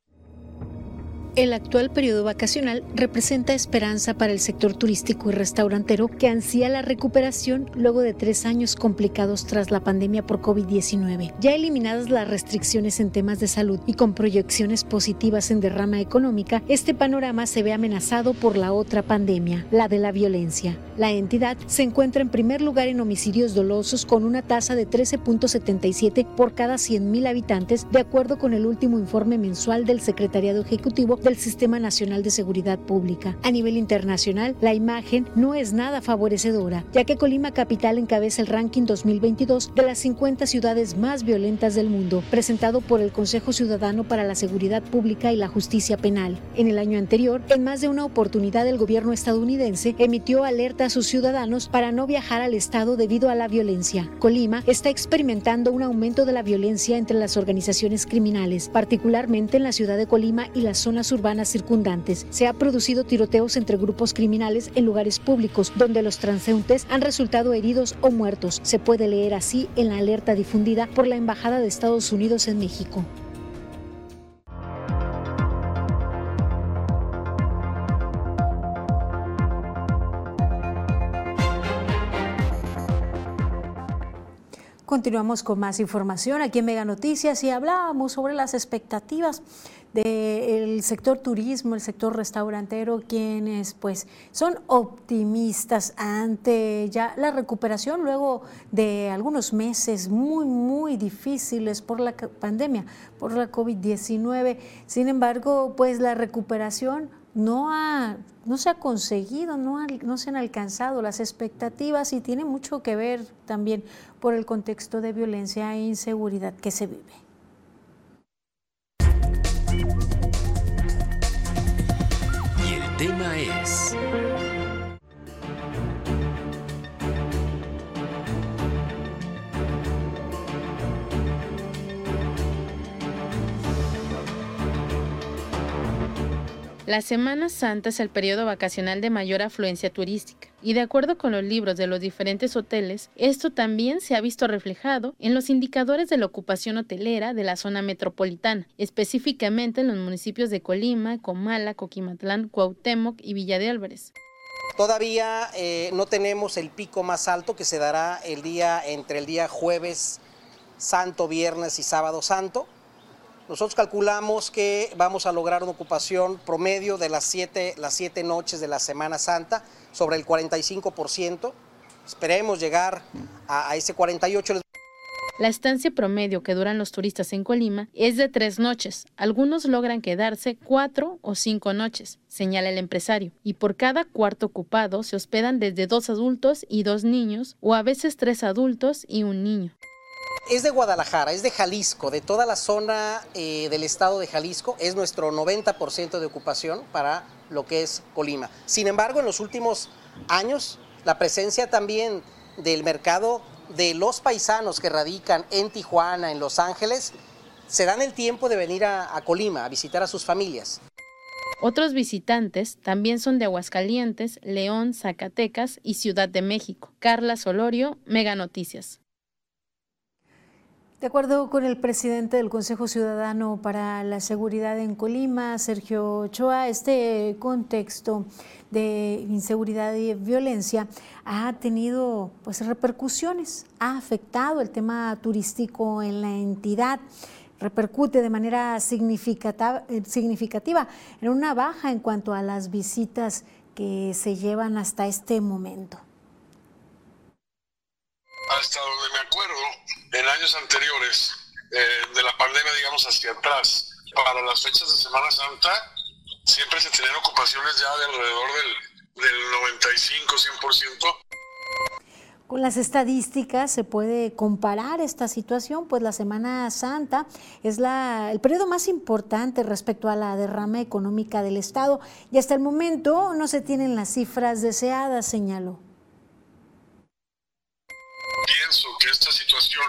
El actual periodo vacacional representa esperanza para el sector turístico y restaurantero que ansía la recuperación luego de tres años complicados tras la pandemia por COVID-19. Ya eliminadas las restricciones en temas de salud y con proyecciones positivas en derrama económica, este panorama se ve amenazado por la otra pandemia, la de la violencia. La entidad se encuentra en primer lugar en homicidios dolosos con una tasa de 13.77 por cada 100.000 habitantes, de acuerdo con el último informe mensual del Secretariado Ejecutivo del Sistema Nacional de Seguridad Pública. A nivel internacional, la imagen no es nada favorecedora, ya que Colima Capital encabeza el ranking 2022 de las 50 ciudades más violentas del mundo, presentado por el Consejo Ciudadano para la Seguridad Pública y la Justicia Penal. En el año anterior, en más de una oportunidad, el gobierno estadounidense emitió alerta a sus ciudadanos para no viajar al estado debido a la violencia. Colima está experimentando un aumento de la violencia entre las organizaciones criminales, particularmente en la ciudad de Colima y las zonas urbanas circundantes. Se ha producido tiroteos entre grupos criminales en lugares públicos, donde los transeúntes han resultado heridos o muertos. Se puede leer así en la alerta difundida por la Embajada de Estados Unidos en México. Continuamos con más información aquí en Mega Noticias y hablábamos sobre las expectativas del sector turismo, el sector restaurantero, quienes pues son optimistas ante ya la recuperación luego de algunos meses muy, muy difíciles por la pandemia, por la COVID-19. Sin embargo, pues la recuperación no, ha, no se ha conseguido, no, no se han alcanzado las expectativas y tiene mucho que ver también por el contexto de violencia e inseguridad que se vive. Tema es... La Semana Santa es el periodo vacacional de mayor afluencia turística y de acuerdo con los libros de los diferentes hoteles, esto también se ha visto reflejado en los indicadores de la ocupación hotelera de la zona metropolitana, específicamente en los municipios de Colima, Comala, Coquimatlán, Cuauhtémoc y Villa de Álvarez. Todavía eh, no tenemos el pico más alto que se dará el día entre el día jueves santo, viernes y sábado santo. Nosotros calculamos que vamos a lograr una ocupación promedio de las siete, las siete noches de la Semana Santa sobre el 45%. Esperemos llegar a, a ese 48%. La estancia promedio que duran los turistas en Colima es de tres noches. Algunos logran quedarse cuatro o cinco noches, señala el empresario. Y por cada cuarto ocupado se hospedan desde dos adultos y dos niños, o a veces tres adultos y un niño es de Guadalajara, es de Jalisco, de toda la zona eh, del estado de Jalisco, es nuestro 90% de ocupación para lo que es Colima. Sin embargo, en los últimos años, la presencia también del mercado de los paisanos que radican en Tijuana, en Los Ángeles, se dan el tiempo de venir a, a Colima a visitar a sus familias. Otros visitantes también son de Aguascalientes, León, Zacatecas y Ciudad de México. Carla Solorio, Mega Noticias. De acuerdo con el presidente del Consejo Ciudadano para la Seguridad en Colima, Sergio Ochoa, este contexto de inseguridad y violencia ha tenido pues repercusiones, ha afectado el tema turístico en la entidad repercute de manera significativa, en una baja en cuanto a las visitas que se llevan hasta este momento. En años anteriores eh, de la pandemia, digamos, hacia atrás, para las fechas de Semana Santa, siempre se tenían ocupaciones ya de alrededor del, del 95-100%. Con las estadísticas se puede comparar esta situación, pues la Semana Santa es la, el periodo más importante respecto a la derrama económica del Estado y hasta el momento no se tienen las cifras deseadas, señaló. Pienso que esta situación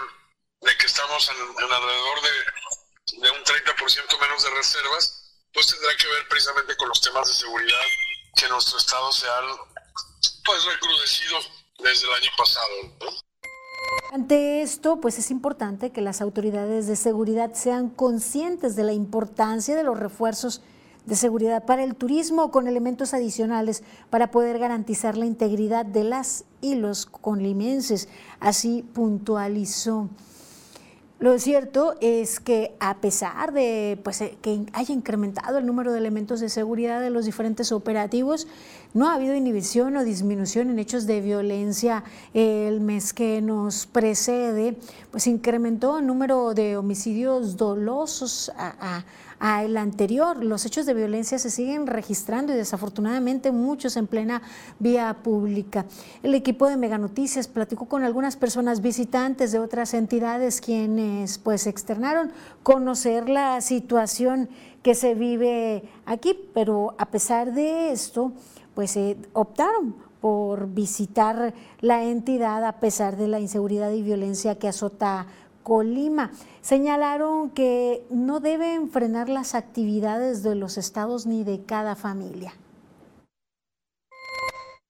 de que en, en alrededor de, de un 30% menos de reservas, pues tendrá que ver precisamente con los temas de seguridad que nuestro Estado se han pues recrudecido desde el año pasado. Ante esto, pues es importante que las autoridades de seguridad sean conscientes de la importancia de los refuerzos de seguridad para el turismo con elementos adicionales para poder garantizar la integridad de las y los conlimenses. Así puntualizó. Lo cierto es que a pesar de pues, eh, que haya incrementado el número de elementos de seguridad de los diferentes operativos, no ha habido inhibición o disminución en hechos de violencia. El mes que nos precede, pues incrementó el número de homicidios dolosos a, a a el anterior. Los hechos de violencia se siguen registrando y desafortunadamente muchos en plena vía pública. El equipo de Mega Noticias platicó con algunas personas visitantes de otras entidades quienes pues externaron conocer la situación que se vive aquí, pero a pesar de esto, pues eh, optaron por visitar la entidad a pesar de la inseguridad y violencia que azota Colima. Señalaron que no deben frenar las actividades de los estados ni de cada familia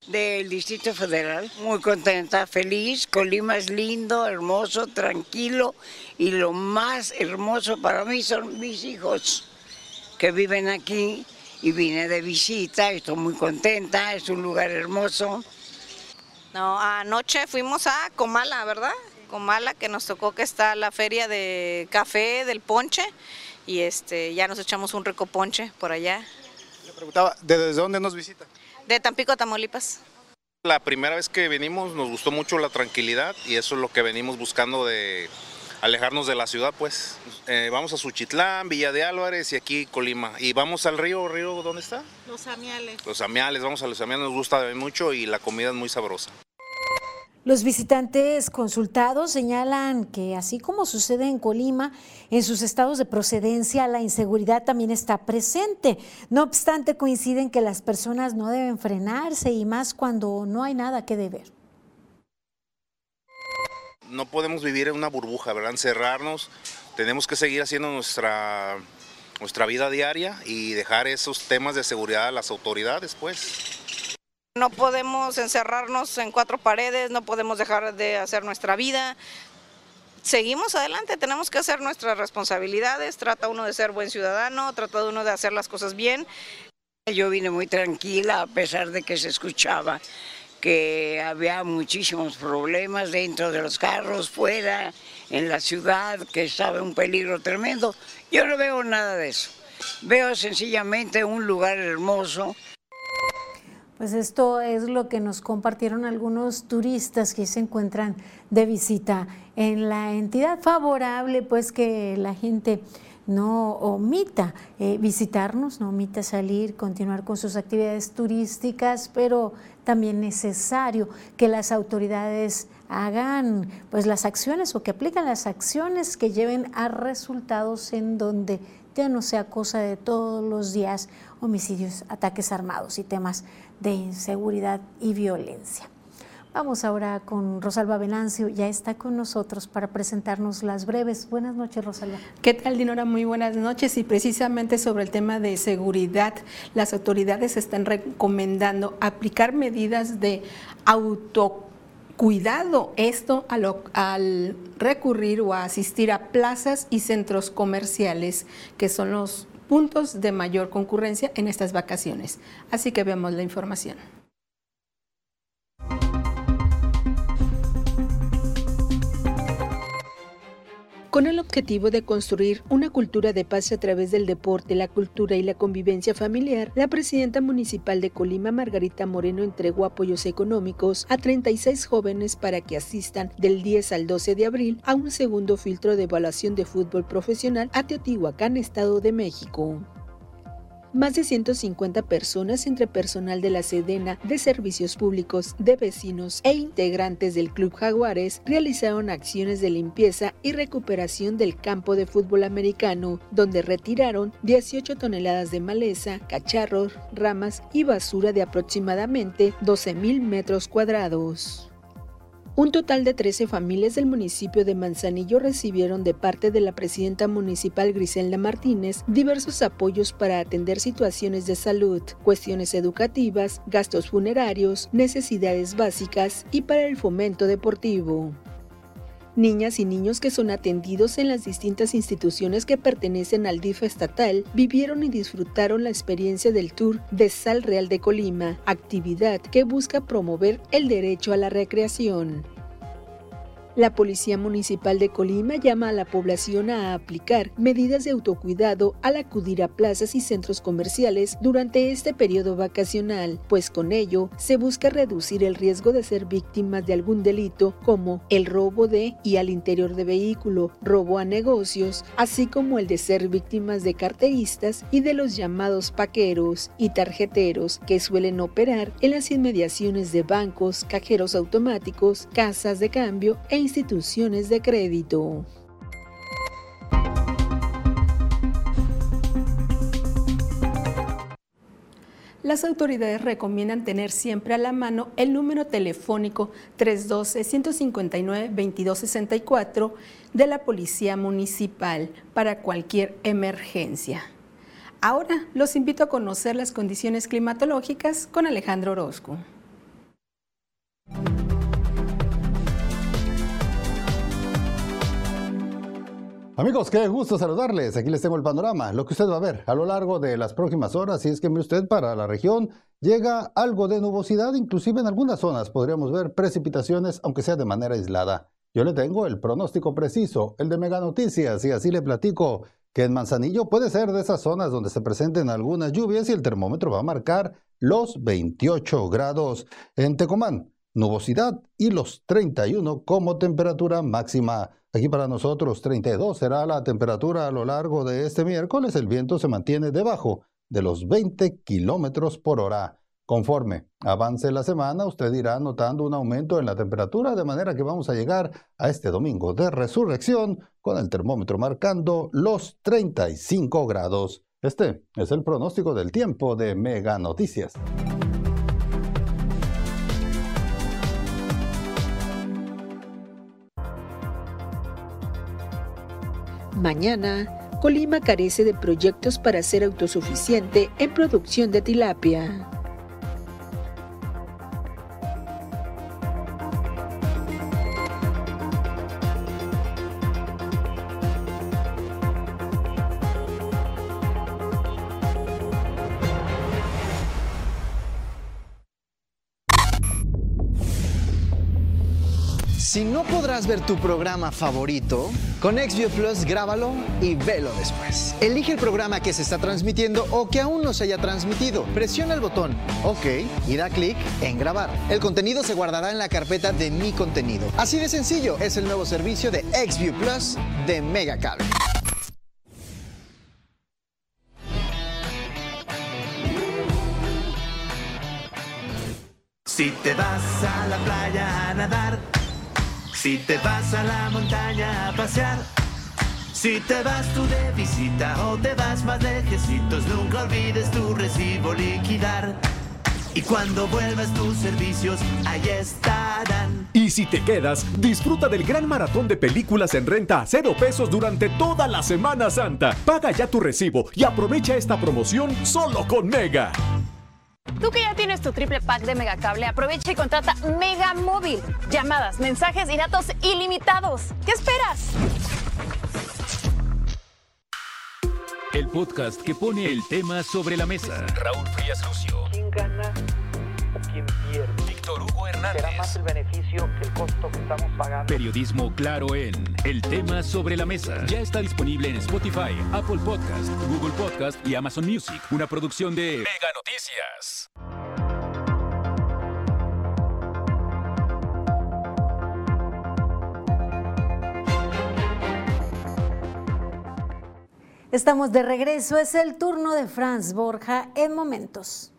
del Distrito Federal. Muy contenta, feliz. Colima es lindo, hermoso, tranquilo y lo más hermoso para mí son mis hijos que viven aquí y vine de visita, estoy muy contenta, es un lugar hermoso. No, anoche fuimos a Comala, ¿verdad? Comala, que nos tocó que está la feria de café del ponche y este ya nos echamos un rico ponche por allá. Le preguntaba, ¿desde dónde nos visita? De Tampico, Tamaulipas. La primera vez que venimos nos gustó mucho la tranquilidad y eso es lo que venimos buscando de alejarnos de la ciudad, pues. Eh, vamos a Suchitlán, Villa de Álvarez y aquí Colima. Y vamos al río, ¿río dónde está? Los Amiales. Los Amiales, vamos a los Amiales, nos gusta mucho y la comida es muy sabrosa. Los visitantes consultados señalan que así como sucede en Colima, en sus estados de procedencia la inseguridad también está presente. No obstante, coinciden que las personas no deben frenarse y más cuando no hay nada que deber. No podemos vivir en una burbuja, ¿verdad? Encerrarnos. Tenemos que seguir haciendo nuestra, nuestra vida diaria y dejar esos temas de seguridad a las autoridades, pues. No podemos encerrarnos en cuatro paredes, no podemos dejar de hacer nuestra vida. Seguimos adelante, tenemos que hacer nuestras responsabilidades, trata uno de ser buen ciudadano, trata uno de hacer las cosas bien. Yo vine muy tranquila a pesar de que se escuchaba que había muchísimos problemas dentro de los carros, fuera, en la ciudad, que estaba un peligro tremendo. Yo no veo nada de eso. Veo sencillamente un lugar hermoso, pues esto es lo que nos compartieron algunos turistas que se encuentran de visita en la entidad. Favorable, pues que la gente no omita eh, visitarnos, no omita salir, continuar con sus actividades turísticas, pero también necesario que las autoridades hagan pues las acciones o que aplican las acciones que lleven a resultados en donde ya no sea cosa de todos los días homicidios, ataques armados y temas de inseguridad y violencia. Vamos ahora con Rosalba Venancio, ya está con nosotros para presentarnos las breves. Buenas noches, Rosalba. ¿Qué tal, Dinora? Muy buenas noches. Y precisamente sobre el tema de seguridad, las autoridades están recomendando aplicar medidas de autocuidado. Esto al recurrir o asistir a plazas y centros comerciales, que son los puntos de mayor concurrencia en estas vacaciones. Así que veamos la información. Con el objetivo de construir una cultura de paz a través del deporte, la cultura y la convivencia familiar, la presidenta municipal de Colima, Margarita Moreno, entregó apoyos económicos a 36 jóvenes para que asistan del 10 al 12 de abril a un segundo filtro de evaluación de fútbol profesional a Teotihuacán, Estado de México. Más de 150 personas entre personal de la Sedena, de servicios públicos, de vecinos e integrantes del Club Jaguares realizaron acciones de limpieza y recuperación del campo de fútbol americano, donde retiraron 18 toneladas de maleza, cacharros, ramas y basura de aproximadamente 12 mil metros cuadrados. Un total de 13 familias del municipio de Manzanillo recibieron de parte de la presidenta municipal Griselda Martínez diversos apoyos para atender situaciones de salud, cuestiones educativas, gastos funerarios, necesidades básicas y para el fomento deportivo niñas y niños que son atendidos en las distintas instituciones que pertenecen al DIF estatal vivieron y disfrutaron la experiencia del Tour de Sal Real de Colima, actividad que busca promover el derecho a la recreación. La Policía Municipal de Colima llama a la población a aplicar medidas de autocuidado al acudir a plazas y centros comerciales durante este periodo vacacional, pues con ello se busca reducir el riesgo de ser víctimas de algún delito como el robo de y al interior de vehículo, robo a negocios, así como el de ser víctimas de carteristas y de los llamados paqueros y tarjeteros que suelen operar en las inmediaciones de bancos, cajeros automáticos, casas de cambio e instituciones de crédito. Las autoridades recomiendan tener siempre a la mano el número telefónico 312-159-2264 de la Policía Municipal para cualquier emergencia. Ahora los invito a conocer las condiciones climatológicas con Alejandro Orozco. Amigos, qué gusto saludarles. Aquí les tengo el panorama, lo que usted va a ver a lo largo de las próximas horas. Si es que usted para la región llega algo de nubosidad, inclusive en algunas zonas podríamos ver precipitaciones, aunque sea de manera aislada. Yo le tengo el pronóstico preciso, el de Mega Noticias, y así le platico que en Manzanillo puede ser de esas zonas donde se presenten algunas lluvias y el termómetro va a marcar los 28 grados. En Tecomán, nubosidad y los 31 como temperatura máxima. Aquí para nosotros 32 será la temperatura a lo largo de este miércoles. El viento se mantiene debajo de los 20 kilómetros por hora. Conforme avance la semana, usted irá notando un aumento en la temperatura, de manera que vamos a llegar a este domingo de resurrección con el termómetro marcando los 35 grados. Este es el pronóstico del tiempo de Mega Noticias. Mañana, Colima carece de proyectos para ser autosuficiente en producción de tilapia. Ver tu programa favorito, con XView Plus grábalo y velo después. Elige el programa que se está transmitiendo o que aún no se haya transmitido. Presiona el botón OK y da clic en grabar. El contenido se guardará en la carpeta de Mi Contenido. Así de sencillo es el nuevo servicio de XView Plus de Megacable. Si te vas a la playa a nadar, si te vas a la montaña a pasear, si te vas tú de visita o te vas más lejecitos, nunca olvides tu recibo liquidar. Y cuando vuelvas tus servicios, ahí estarán. Y si te quedas, disfruta del gran maratón de películas en renta a cero pesos durante toda la Semana Santa. Paga ya tu recibo y aprovecha esta promoción solo con Mega. Tú que ya tienes tu triple pack de Megacable, aprovecha y contrata Mega Móvil. Llamadas, mensajes y datos ilimitados. ¿Qué esperas? El podcast que pone el tema sobre la mesa. Raúl Frías Lucio. ¿Quién gana Será más el beneficio que el costo que estamos pagando. Periodismo claro en El tema sobre la mesa. Ya está disponible en Spotify, Apple Podcast, Google Podcast y Amazon Music. Una producción de Mega Noticias. Estamos de regreso, es el turno de Franz Borja en momentos.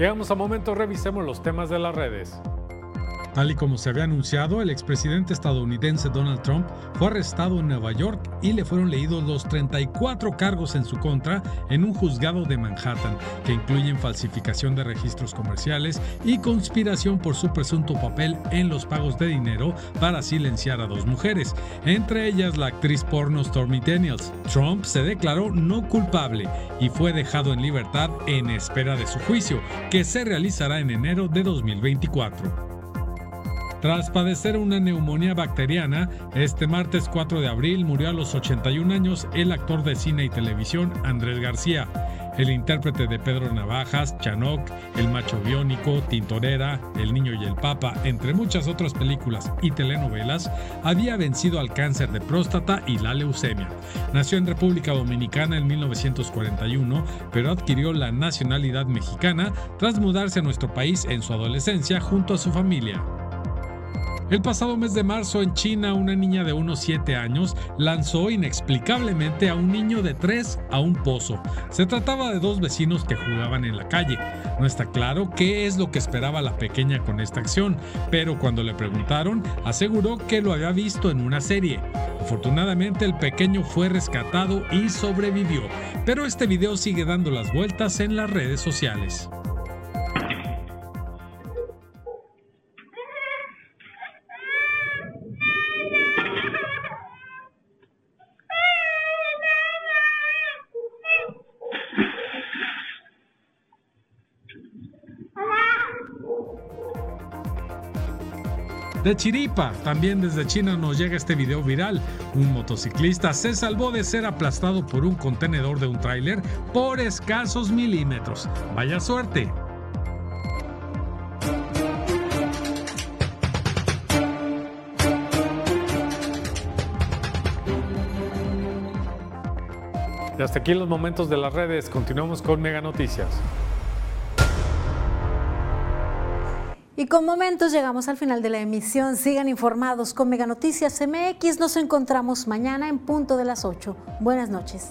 Llegamos a momentos, revisemos los temas de las redes. Tal y como se había anunciado, el expresidente estadounidense Donald Trump fue arrestado en Nueva York y le fueron leídos los 34 cargos en su contra en un juzgado de Manhattan, que incluyen falsificación de registros comerciales y conspiración por su presunto papel en los pagos de dinero para silenciar a dos mujeres, entre ellas la actriz porno Stormy Daniels. Trump se declaró no culpable y fue dejado en libertad en espera de su juicio, que se realizará en enero de 2024. Tras padecer una neumonía bacteriana, este martes 4 de abril murió a los 81 años el actor de cine y televisión Andrés García. El intérprete de Pedro Navajas, Chanoc, El Macho Biónico, Tintorera, El Niño y el Papa, entre muchas otras películas y telenovelas, había vencido al cáncer de próstata y la leucemia. Nació en República Dominicana en 1941, pero adquirió la nacionalidad mexicana tras mudarse a nuestro país en su adolescencia junto a su familia. El pasado mes de marzo en China, una niña de unos 7 años lanzó inexplicablemente a un niño de 3 a un pozo. Se trataba de dos vecinos que jugaban en la calle. No está claro qué es lo que esperaba la pequeña con esta acción, pero cuando le preguntaron, aseguró que lo había visto en una serie. Afortunadamente el pequeño fue rescatado y sobrevivió, pero este video sigue dando las vueltas en las redes sociales. De Chiripa, también desde China nos llega este video viral. Un motociclista se salvó de ser aplastado por un contenedor de un tráiler por escasos milímetros. Vaya suerte. Y hasta aquí los momentos de las redes. Continuamos con Mega Noticias. Y con momentos llegamos al final de la emisión. Sigan informados con Mega Noticias MX. Nos encontramos mañana en punto de las 8. Buenas noches.